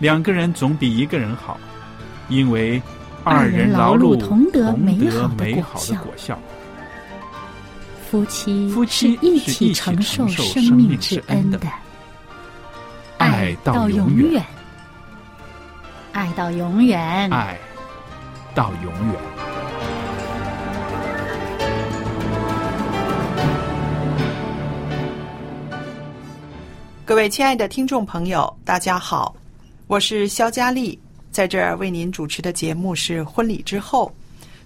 两个人总比一个人好，因为二人人劳碌碌同得美好的果美好的效果效。夫妻夫妻是一起承受生生命命之之恩的，爱到到永远远，爱到永远。爱到永远。各位亲爱的听众朋友，大家好，我是肖佳丽，在这儿为您主持的节目是《婚礼之后》，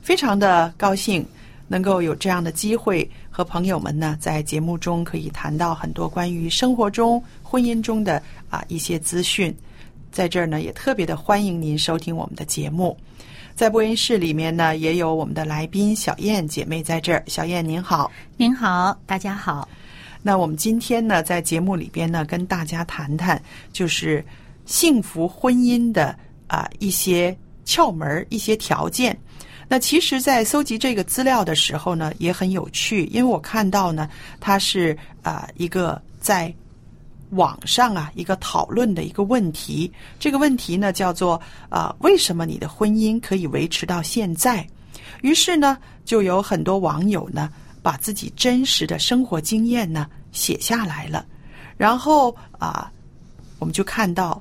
非常的高兴能够有这样的机会和朋友们呢，在节目中可以谈到很多关于生活中、婚姻中的啊一些资讯。在这儿呢，也特别的欢迎您收听我们的节目。在播音室里面呢，也有我们的来宾小燕姐妹在这儿。小燕您好，您好，大家好。那我们今天呢，在节目里边呢，跟大家谈谈就是幸福婚姻的啊、一些窍门、一些条件。那其实，在搜集这个资料的时候呢，也很有趣，因为我看到呢，它是啊、一个在网上啊一个讨论的一个问题。这个问题呢，叫做啊、为什么你的婚姻可以维持到现在？于是呢，就有很多网友呢，把自己真实的生活经验呢写下来了，然后啊，我们就看到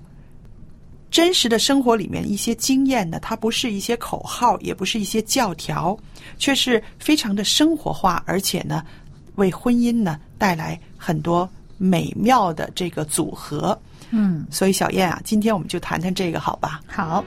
真实的生活里面一些经验呢，它不是一些口号，也不是一些教条，却是非常的生活化，而且呢，为婚姻呢带来很多美妙的这个组合。嗯，所以小燕啊，今天我们就谈谈这个，好吧？好。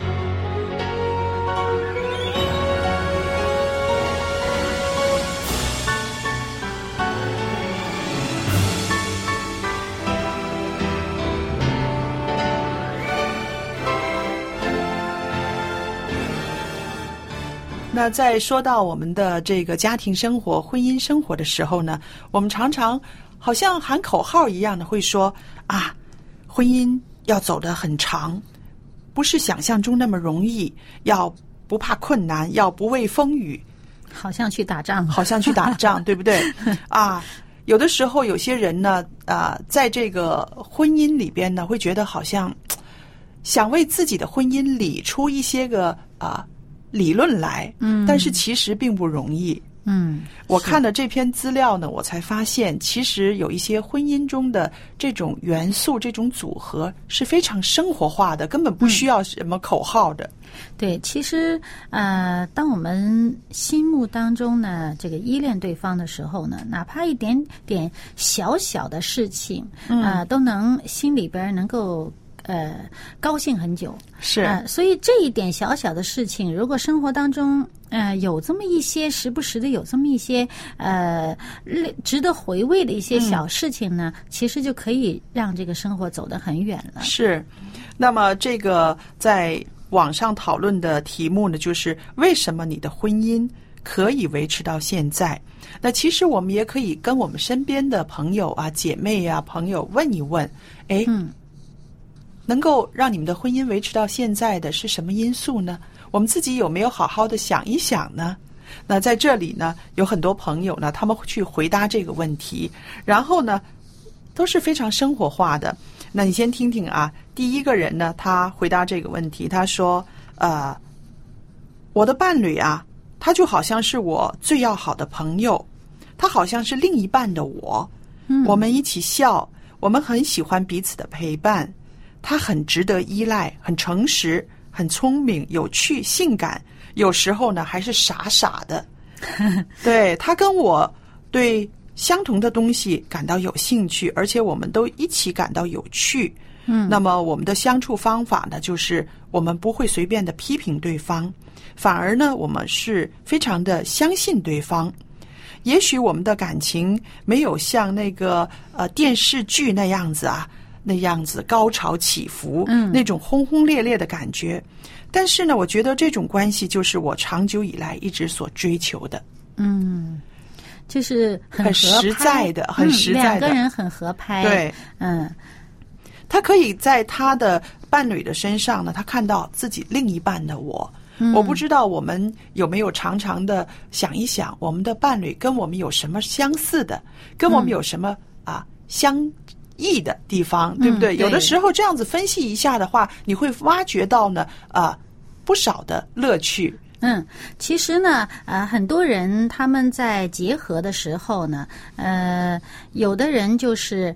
那在说到我们的这个家庭生活、婚姻生活的时候呢，我们常常好像喊口号一样的会说啊，婚姻要走得很长，不是想象中那么容易，要不怕困难，要不畏风雨，好像去打仗，好像去打仗，对不对？啊，有的时候有些人呢，啊，在这个婚姻里边呢，会觉得好像想为自己的婚姻理出一些个啊理论来，嗯但是其实并不容易。嗯，我看了这篇资料呢，我才发现，其实有一些婚姻中的这种元素、这种组合是非常生活化的，根本不需要什么口号的。对，其实呃，当我们心目当中呢，这个依恋对方的时候呢，哪怕一点点小小的事情，嗯啊、都能心里边能够呃高兴很久。是呃，所以这一点小小的事情，如果生活当中呃有这么一些时不时的有这么一些呃值得回味的一些小事情呢，其实就可以让这个生活走得很远了。是，那么这个在网上讨论的题目呢，就是为什么你的婚姻可以维持到现在？那其实我们也可以跟我们身边的朋友啊、姐妹啊、朋友问一问，哎，嗯能够让你们的婚姻维持到现在的是什么因素呢？我们自己有没有好好的想一想呢？那在这里呢，有很多朋友呢，他们会去回答这个问题，然后呢，都是非常生活化的。那你先听听啊，第一个人呢，他回答这个问题，他说：“呃，我的伴侣啊，他就好像是我最要好的朋友，他好像是另一半的我。嗯我们一起笑，我们很喜欢彼此的陪伴，他很值得依赖，很诚实，很聪明，有趣，性感，有时候呢还是傻傻的。对他跟我对相同的东西感到有兴趣，而且我们都一起感到有趣。嗯，那么我们的相处方法呢，就是我们不会随便的批评对方，反而呢，我们是非常的相信对方。也许我们的感情没有像那个呃电视剧那样子啊，那样子高潮起伏，嗯那种轰轰烈烈的感觉。但是呢，我觉得这种关系就是我长久以来一直所追求的。嗯，就是很很实在的很嗯实在的两个人很合拍。对，嗯他可以在他的伴侣的身上呢，他看到自己另一半的我。嗯我不知道我们有没有常常的想一想，我们的伴侣跟我们有什么相似的，跟我们有什么、啊相异的地方，对不对？嗯对有的时候这样子分析一下的话，你会挖掘到呢啊不少的乐趣。嗯，其实呢，呃，很多人他们在结合的时候呢，呃，有的人就是。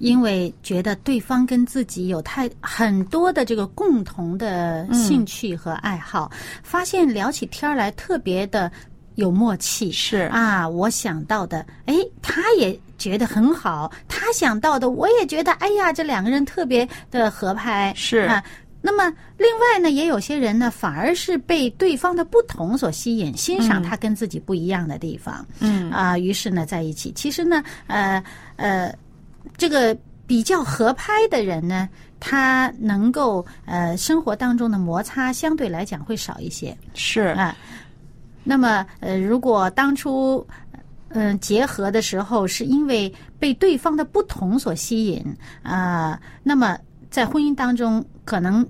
因为觉得对方跟自己有太很多的这个共同的兴趣和爱好，发现聊起天来特别的有默契。是啊，我想到的，哎，他也觉得很好，他想到的，我也觉得，哎呀，这两个人特别的合拍。是啊。那么，另外呢，也有些人呢，反而是被对方的不同所吸引，欣赏他跟自己不一样的地方。嗯啊，于是呢，在一起。其实呢，呃呃，这个比较合拍的人呢，他能够呃生活当中的摩擦相对来讲会少一些。是啊，那么呃，如果当初嗯、结合的时候，是因为被对方的不同所吸引啊、那么在婚姻当中，可能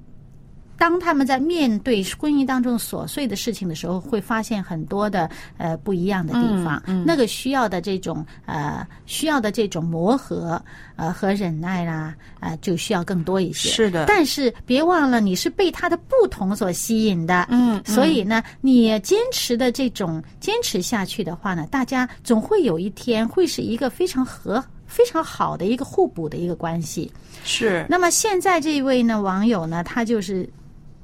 当他们在面对婚姻当中琐碎的事情的时候，会发现很多的呃不一样的地方。嗯嗯那个需要的这种呃需要的这种磨合呃和忍耐啦啊、呃就需要更多一些。是的但是别忘了，你是被他的不同所吸引的。嗯所以呢，你坚持的这种坚持下去的话呢，大家总会有一天会是一个非常和非常好的一个互补的一个关系。是那么现在这位呢网友呢，他就是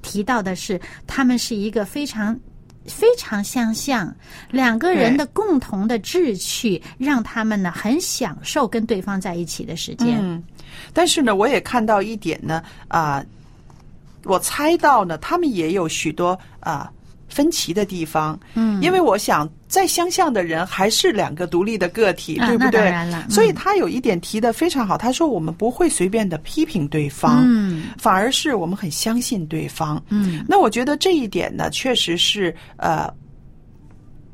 提到的是，他们是一个非常。非常相像，两个人的共同的志趣，让他们呢很享受跟对方在一起的时间。嗯，但是呢，我也看到一点呢，啊、我猜到呢，他们也有许多啊、分歧的地方。嗯，因为我想，再相像的人还是两个独立的个体，啊对不对？当然了嗯。所以他有一点提的非常好，他说我们不会随便的批评对方，嗯。反而是我们很相信对方。嗯。那我觉得这一点呢，确实是呃，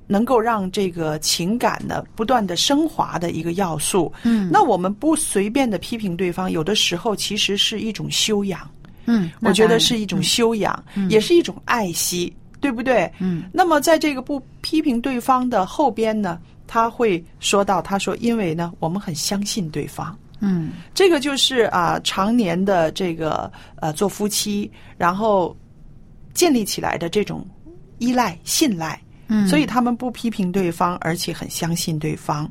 能够让这个情感呢不断的升华的一个要素。嗯。那我们不随便的批评对方，有的时候其实是一种修养，嗯，我觉得是一种修养，也是一种爱惜，对不对？嗯。那么在这个不批评对方的后边呢，他会说到，他说，因为呢，我们很相信对方。嗯这个就是啊、常年的这个呃做夫妻，然后建立起来的这种依赖、信赖，嗯，所以他们不批评对方，而且很相信对方。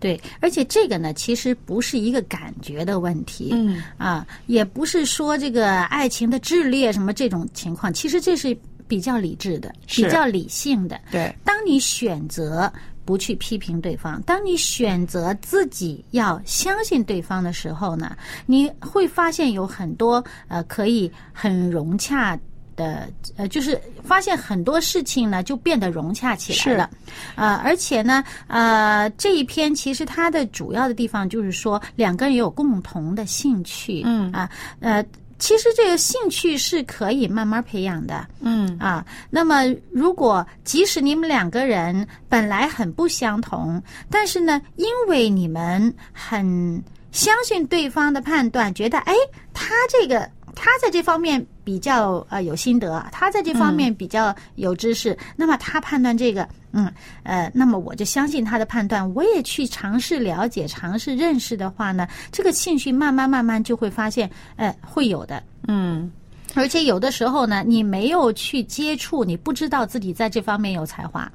对，而且这个呢，其实不是一个感觉的问题，嗯啊，也不是说这个爱情的炽烈什么这种情况，其实这是比较理智的，比较理性的。对，当你选择不去批评对方，当你选择自己要相信对方的时候呢，你会发现有很多呃可以很融洽。的呃，就是发现很多事情呢就变得融洽起来了，呃，而且呢，呃，这一篇其实它的主要的地方就是说两个人有共同的兴趣，嗯啊，呃，其实这个兴趣是可以慢慢培养的，嗯。啊，那么如果即使你们两个人本来很不相同，但是呢，因为你们很相信对方的判断，觉得哎，他这个他在这方面比较呃有心得，他在这方面比较有知识，那么他判断这个，嗯呃，那么我就相信他的判断，我也去尝试了解、尝试认识的话呢，这个兴趣慢慢慢慢就会发现，呃，会有的。嗯而且有的时候呢，你没有去接触，你不知道自己在这方面有才华。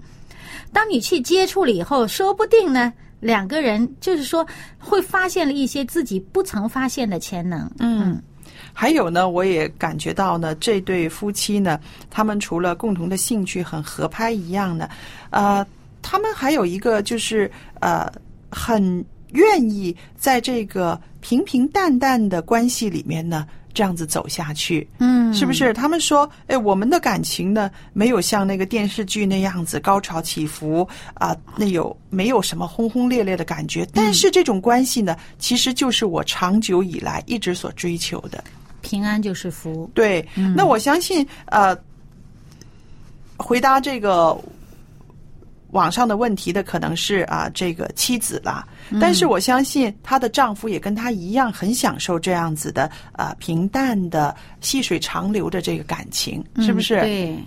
当你去接触了以后，说不定呢，两个人就是说会发现了一些自己不曾发现的潜能。嗯还有呢，我也感觉到呢，这对夫妻呢，他们除了共同的兴趣很合拍一样呢，呃，他们还有一个就是呃，很愿意在这个平平淡淡的关系里面呢，这样子走下去。嗯，是不是？他们说，哎，我们的感情呢，没有像那个电视剧那样子高潮起伏啊、那有没有什么轰轰烈烈的感觉？但是这种关系呢，其实就是我长久以来一直所追求的。平安就是福。对，那我相信，呃，回答这个网上的问题的可能是啊、这个妻子啦。但是我相信她的丈夫也跟她一样，很享受这样子的啊、平淡的细水长流的这个感情，是不是？嗯对。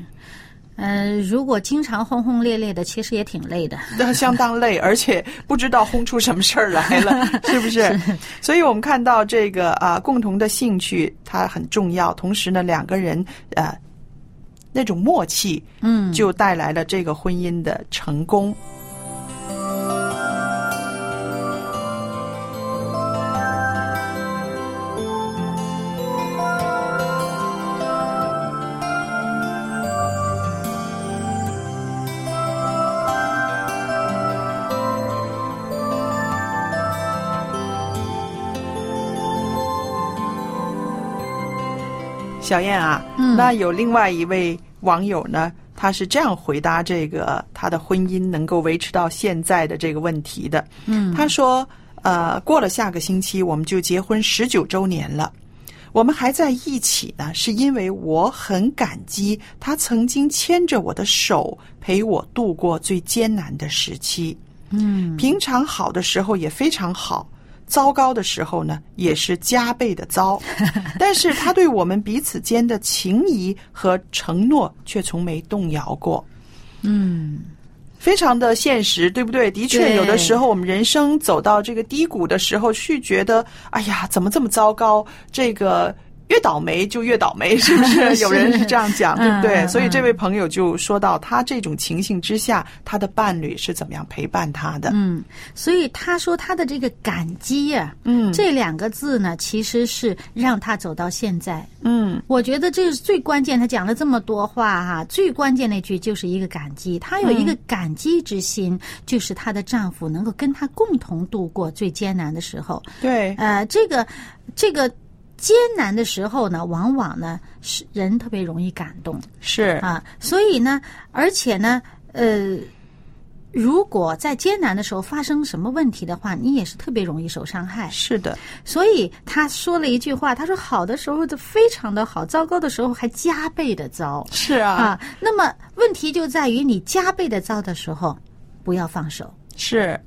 嗯、如果经常轰轰烈烈的，其实也挺累的。那 相当累，而且不知道轰出什么事儿来了，是不是？所以我们看到这个啊，共同的兴趣它很重要，同时呢，两个人呃那种默契，嗯，就带来了这个婚姻的成功。小燕啊，嗯那有另外一位网友呢，他是这样回答这个他的婚姻能够维持到现在的这个问题的。嗯，他说，呃，过了下个星期我们就结婚十九周年了。我们还在一起呢，是因为我很感激他曾经牵着我的手，陪我度过最艰难的时期。嗯，平常好的时候也非常好，糟糕的时候呢也是加倍的糟。但是他对我们彼此间的情谊和承诺却从没动摇过。嗯，非常的现实，对不对？的确，有的时候我们人生走到这个低谷的时候，去觉得，哎呀，怎么这么糟糕？这个越倒霉就越倒霉，是不 是？有人是这样讲，对不对？所以这位朋友就说到，他这种情形之下，他的伴侣是怎么样陪伴他的？嗯，所以他说他的这个感激呀、嗯这两个字呢，其实是让他走到现在。嗯我觉得这是最关键。他讲了这么多话哈、最关键那句就是一个感激。她有一个感激之心，就是她的丈夫能够跟她共同度过最艰难的时候。对，呃，这个这个艰难的时候呢，往往呢是人特别容易感动是啊，所以呢，而且呢，呃。如果在艰难的时候发生什么问题的话，你也是特别容易受伤害。是的，所以他说了一句话，他说：“好的时候的非常的好，糟糕的时候还加倍的糟是啊，啊。”那么问题就在于你加倍的糟的时候，不要放手。是。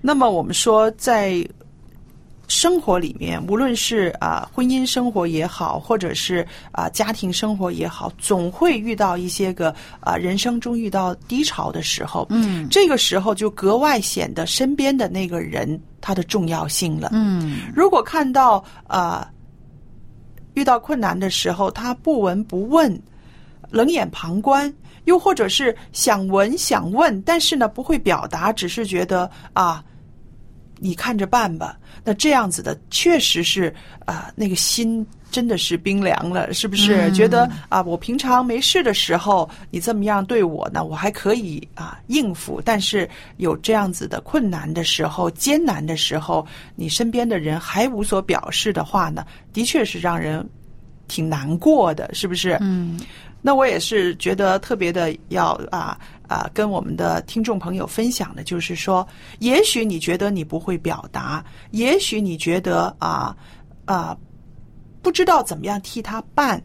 那么我们说，在生活里面，无论是啊、婚姻生活也好，或者是啊、家庭生活也好，总会遇到一些个啊、人生中遇到低潮的时候。嗯这个时候就格外显得身边的那个人他的重要性了。嗯如果看到啊、遇到困难的时候，他不闻不问，冷眼旁观，又或者是想闻想问，但是呢不会表达，只是觉得啊，你看着办吧。那这样子的，确实是啊，那个心真的是冰凉了，是不是？嗯觉得啊，我平常没事的时候，你这么样对我呢，我还可以啊应付，但是有这样子的困难的时候、艰难的时候，你身边的人还无所表示的话呢，的确是让人挺难过的，是不是？嗯那我也是觉得特别的要啊啊跟我们的听众朋友分享的，就是说，也许你觉得你不会表达，也许你觉得啊啊不知道怎么样替他办，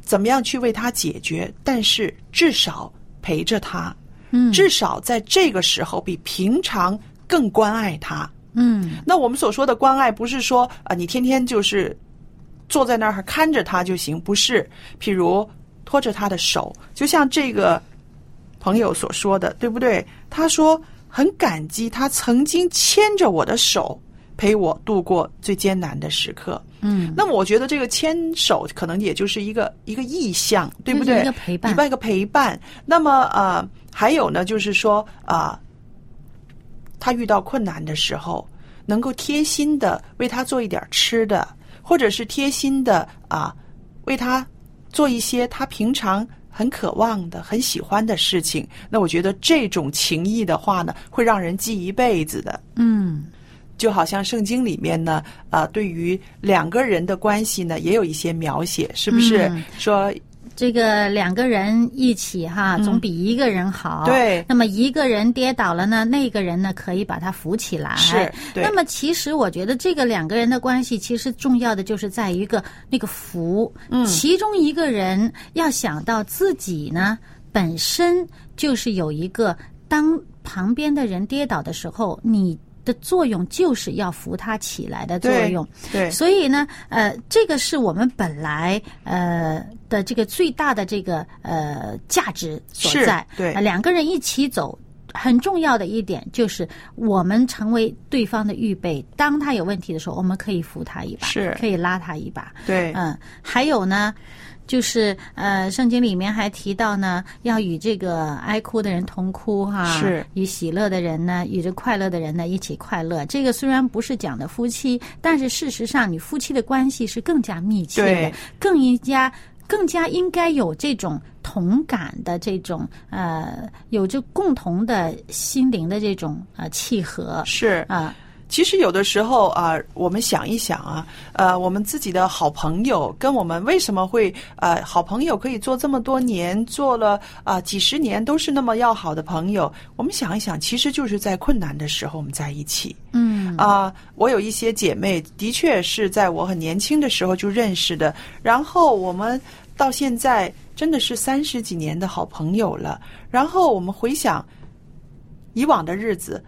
怎么样去为他解决，但是至少陪着他，嗯至少在这个时候比平常更关爱他。嗯那我们所说的关爱，不是说啊、你天天就是坐在那儿看着他就行，不是。譬如拖着他的手，就像这个朋友所说的，对不对？他说很感激他曾经牵着我的手，陪我度过最艰难的时刻。嗯那么我觉得这个牵手可能也就是一个一个意向，对不对？一个陪伴一个陪伴。那么呃，还有呢，就是说啊、他遇到困难的时候，能够贴心的为他做一点吃的，或者是贴心的啊，为他做一些他平常很渴望的、很喜欢的事情。那我觉得这种情谊的话呢，会让人记一辈子的。嗯，就好像圣经里面呢，啊，对于两个人的关系呢，也有一些描写，是不是？嗯说这个两个人一起哈，总比一个人好。嗯对那么一个人跌倒了呢，那个人呢可以把他扶起来。是那么其实我觉得这个两个人的关系，其实重要的就是在一个那个扶。嗯，其中一个人要想到自己呢本身就是有一个，当旁边的人跌倒的时候，你。的作用就是要扶他起来的作用，对所以呢，呃，这个是我们本来呃的这个最大的这个呃价值所在。对呃两个人一起走。很重要的一点就是，我们成为对方的预备。当他有问题的时候，我们可以扶他一把，是可以拉他一把。对，嗯，还有呢，就是呃，圣经里面还提到呢，要与这个哀哭的人同哭哈，是与喜乐的人呢，与这快乐的人呢一起快乐。这个虽然不是讲的夫妻，但是事实上，你夫妻的关系是更加密切的，更应加。更加应该有这种同感的这种呃，有着共同的心灵的这种呃契合是啊、其实有的时候啊、我们想一想啊，呃，我们自己的好朋友跟我们为什么会呃，好朋友可以做这么多年，做了啊、几十年都是那么要好的朋友。我们想一想，其实就是在困难的时候我们在一起。嗯啊、我有一些姐妹，的确是在我很年轻的时候就认识的，然后我们到现在真的是三十几年的好朋友了。然后我们回想以往的日子，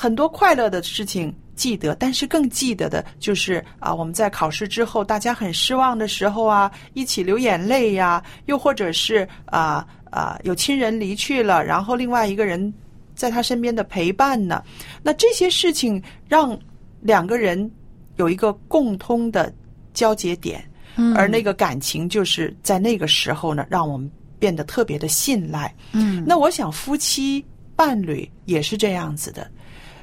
很多快乐的事情记得，但是更记得的就是啊，我们在考试之后，大家很失望的时候啊，一起流眼泪呀、又或者是啊啊有亲人离去了，然后另外一个人在他身边的陪伴呢。那这些事情让两个人有一个共通的交节点，嗯而那个感情就是在那个时候呢，让我们变得特别的信赖。嗯那我想夫妻伴侣也是这样子的，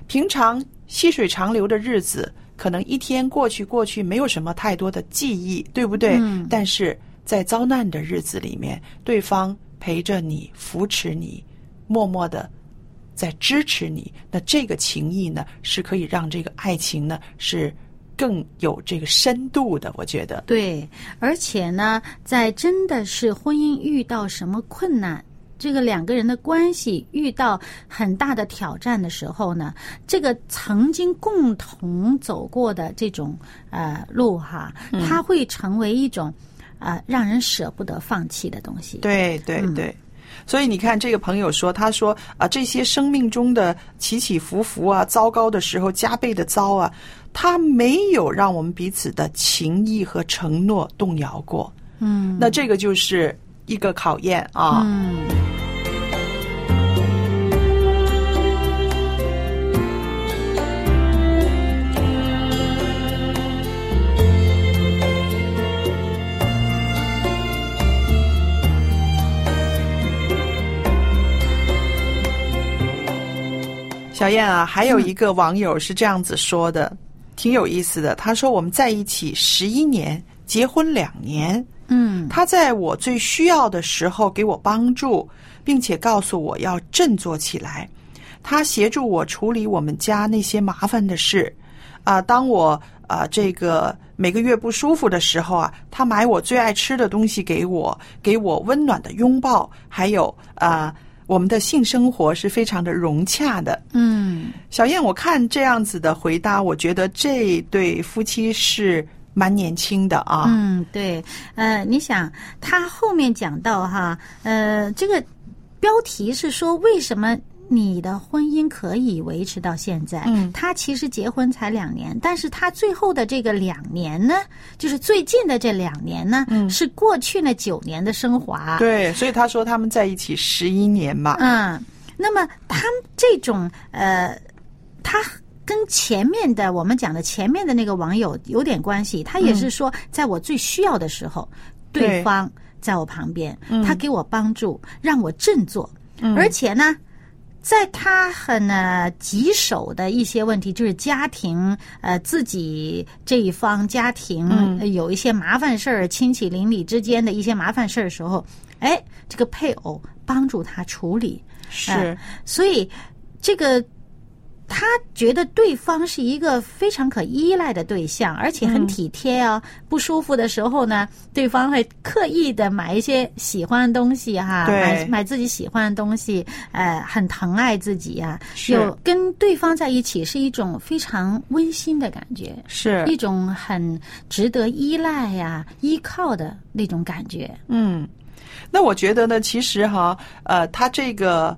平常细水长流的日子，可能一天过去过去，没有什么太多的记忆，对不对？嗯但是在遭难的日子里面，对方陪着你，扶持你，默默的在支持你，那这个情谊呢，是可以让这个爱情呢是更有这个深度的。我觉得，对，而且呢，在真的是婚姻遇到什么困难，这个两个人的关系遇到很大的挑战的时候呢，这个曾经共同走过的这种呃路哈，嗯它会成为一种呃让人舍不得放弃的东西。对对嗯对。所以你看，这个朋友说，他说啊，这些生命中的起起伏伏啊，糟糕的时候加倍的糟啊，他没有让我们彼此的情谊和承诺动摇过。嗯那这个就是一个考验啊。嗯。小燕啊，还有一个网友是这样子说的，挺有意思的。他说我们在一起十一年，结婚两年。嗯他在我最需要的时候给我帮助，并且告诉我要振作起来。他协助我处理我们家那些麻烦的事。啊，当我啊这个每个月不舒服的时候啊，他买我最爱吃的东西给我，给我温暖的拥抱，还有啊，我们的性生活是非常的融洽的。嗯小燕，我看这样子的回答，我觉得这对夫妻是蛮年轻的啊。嗯，对，呃，你想他后面讲到哈，呃，这个标题是说为什么你的婚姻可以维持到现在？嗯他其实结婚才两年，但是他最后的这个两年呢，就是最近的这两年呢，嗯是过去那九年的升华。对，所以他说他们在一起十一年嘛。嗯，那么他们这种呃，他跟前面的我们讲的前面的那个网友有点关系，他也是说，在我最需要的时候，对对方在我旁边，嗯他给我帮助，让我振作，而且呢。在他很呢棘手的一些问题，就是家庭呃自己这一方家庭、嗯呃有一些麻烦事儿，亲戚邻里之间的一些麻烦事儿的时候，哎，这个配偶帮助他处理，是哎所以这个。他觉得对方是一个非常可依赖的对象，而且很体贴哦。不舒服的时候呢，对方会刻意的买一些喜欢的东西哈，对买买自己喜欢的东西，呃，很疼爱自己呀、是有跟对方在一起是一种非常温馨的感觉，是一种很值得依赖呀、依靠的那种感觉。嗯，那我觉得呢，其实哈，呃，他这个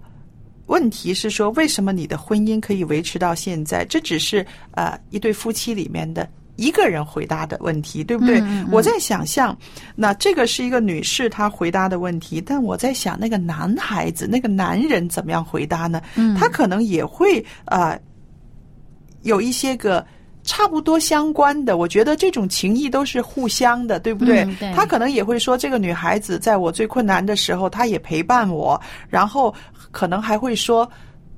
问题是说，为什么你的婚姻可以维持到现在？这只是呃一对夫妻里面的。一个人回答的问题，对不对？嗯嗯我在想象，那这个是一个女士她回答的问题，但我在想，那个男孩子、那个男人怎么样回答呢？嗯他可能也会呃有一些个差不多相关的，我觉得这种情谊都是互相的，对不对？嗯对他可能也会说，这个女孩子在我最困难的时候，她也陪伴我，然后可能还会说，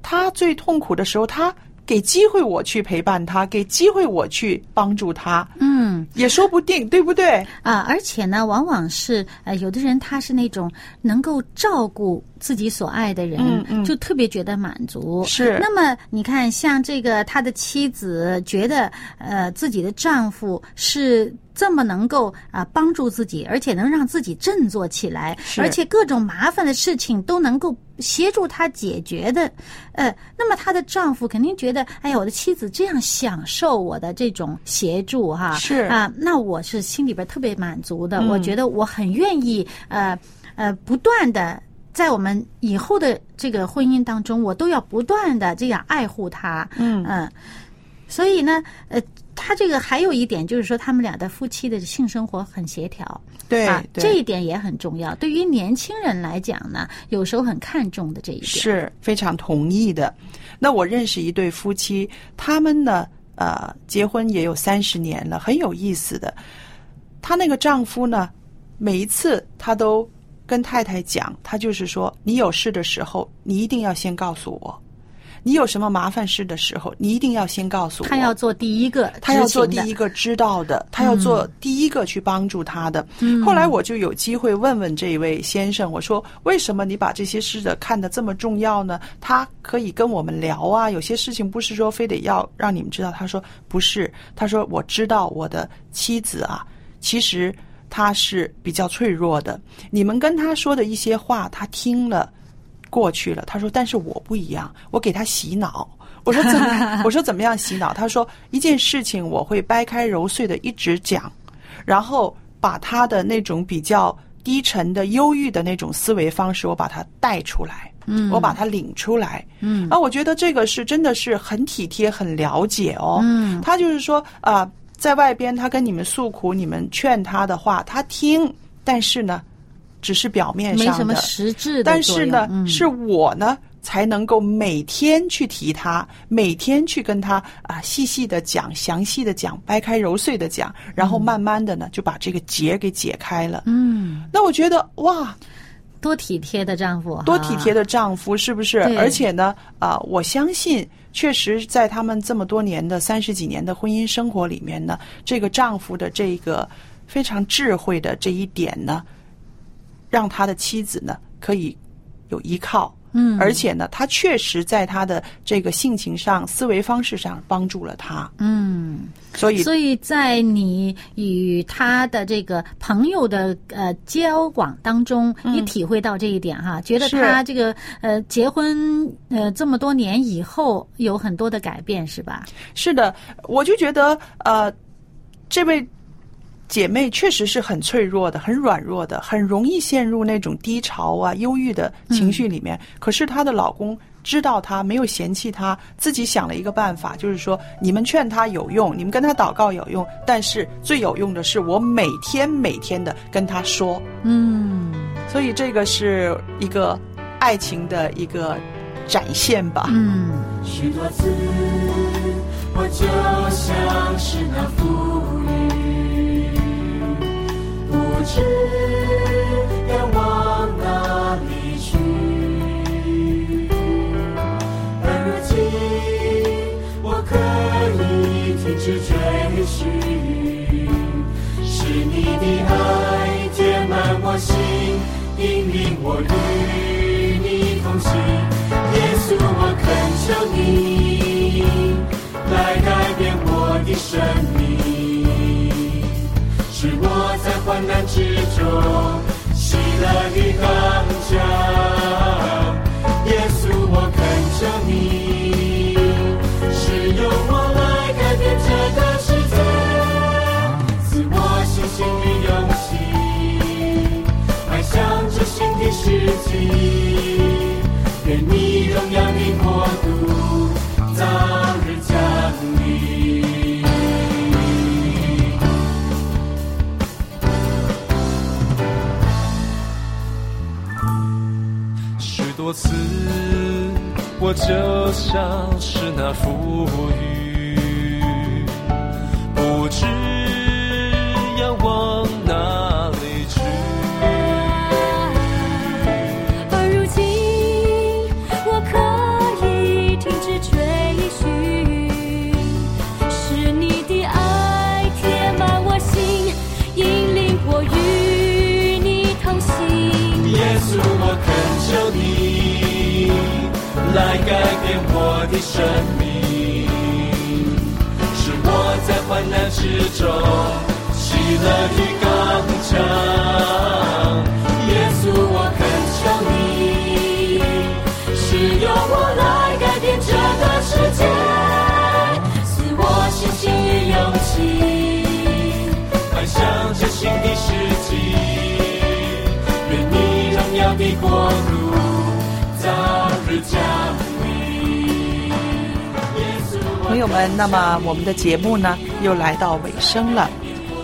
他最痛苦的时候，他给机会我去陪伴他，给机会我去帮助他，嗯也说不定，对不对？啊，而且呢，往往是呃，有的人他是那种能够照顾自己所爱的人，嗯嗯就特别觉得满足。是那么你看，像这个他的妻子觉得呃自己的丈夫是。这么能够啊、帮助自己，而且能让自己振作起来，是而且各种麻烦的事情都能够协助他解决的，呃，那么他的丈夫肯定觉得，哎呀，我的妻子这样享受我的这种协助哈，是啊，那我是心里边特别满足的，嗯我觉得我很愿意呃呃不断的在我们以后的这个婚姻当中，我都要不断的这样爱护他，嗯所以呢，呃，他这个还有一点就是说，他们俩的夫妻的性生活很协调，对啊，对这一点也很重要。对于年轻人来讲呢，有时候很看重的这一点。是非常同意的。那我认识一对夫妻，他们呢，呃，结婚也有三十年了，很有意思的。她那个丈夫呢，每一次他都跟太太讲，他就是说，你有事的时候，你一定要先告诉我；你有什么麻烦事的时候，你一定要先告诉我。他要做第一个，他要做第一个。知道的，他要做第一个去帮助他的。后来我就有机会问问这位先生，我说：“为什么你把这些事的看得这么重要呢？他可以跟我们聊啊，有些事情不是说非得要让你们知道。”他说：“不是，他说我知道我的妻子啊，其实她是比较脆弱的。你们跟他说的一些话，他听了。”过去了，他说：“但是我不一样，我给他洗脑。”我说：“怎么？” 我说：“怎么样洗脑？”他说：“一件事情我会掰开揉碎的一直讲，然后把他的那种比较低沉的、忧郁的那种思维方式，我把它带出来，嗯，我把它领出来，嗯，啊，我觉得这个是真的是很体贴、很了解哦，嗯，他就是说啊、在外边他跟你们诉苦，你们劝他的话，他听，但是呢，只是表面上的，没什么实质的但是呢，嗯。是我呢才能够每天去提他，每天去跟他啊细细的讲、详细的讲、掰开揉碎的讲，然后慢慢的呢就把这个结给解开了。嗯，那我觉得哇，多体贴的丈夫，多体贴的。丈夫是不是？而且呢，啊、我相信，确实在他们这么多年的三十几年的婚姻生活里面呢，这个丈夫的这个非常智慧的这一点呢，让他的妻子呢可以有依靠。嗯而且呢，他确实在他的这个性情上、思维方式上帮助了他。嗯，所以，所以在你与他的这个朋友的呃交往当中，你体会到这一点哈，觉得他这个呃结婚呃这么多年以后有很多的改变是吧？是的，我就觉得呃，这位姐妹确实是很脆弱的、很软弱的，很容易陷入那种低潮啊、忧郁的情绪里面。可是她的老公知道她，没有嫌弃她，自己想了一个办法，就是说你们劝她有用，你们跟她祷告有用，但是最有用的是我每天每天的跟她说。嗯所以这个是一个爱情的一个展现吧。嗯。许多次，我就像是那妇女，不不知要往哪里去，而今我可以停止追寻。是你的爱填满我心，引领我路。患难之中喜乐与刚强。耶稣，我恳求你，是用我来改变这个世界，赐我信心与勇气，迈向这新的世纪。多次，我就像是那浮云，来改变我的生命，使我在患难之中喜乐的刚强。耶稣，我恳求你，使用我来改变这个世界，赐我信心与勇气，迈向这新的世纪。愿你荣耀的国度朋友们，那么我们的节目呢又来到尾声了。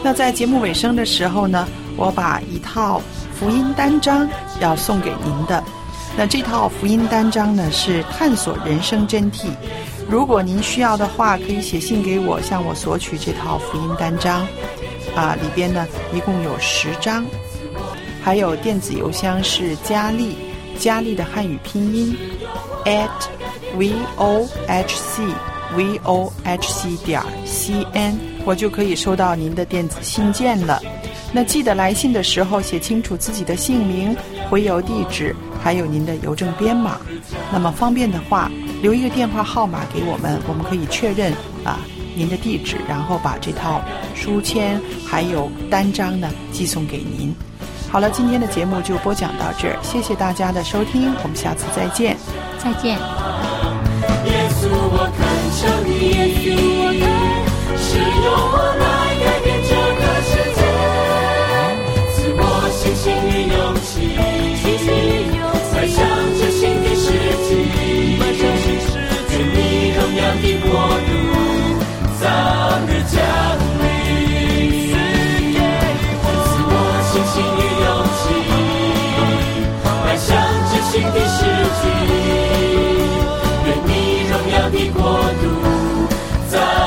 那在节目尾声的时候呢，我把一套福音单章要送给您的。那这套福音单章呢是探索人生真谛。如果您需要的话，可以写信给我，向我索取这套福音单章。啊，里边呢一共有十张，还有电子邮箱是佳丽，佳丽的汉语拼音 at v o h c v o h c 点 c n，我就可以收到您的电子信件了。那记得来信的时候写清楚自己的姓名、回邮地址，还有您的邮政编码。那么方便的话，留一个电话号码给我们，我们可以确认啊您的地址，然后把这套书签还有单张呢寄送给您。好了，今天的节目就播讲到这儿，谢谢大家的收听，我们下次再见。再见。意义是用我来改变这个世界赐我信心与勇气迈向崭新的世界愿你荣耀的国度早日降临赐我信心与勇气迈向崭新的世界愿你荣耀的国度。done.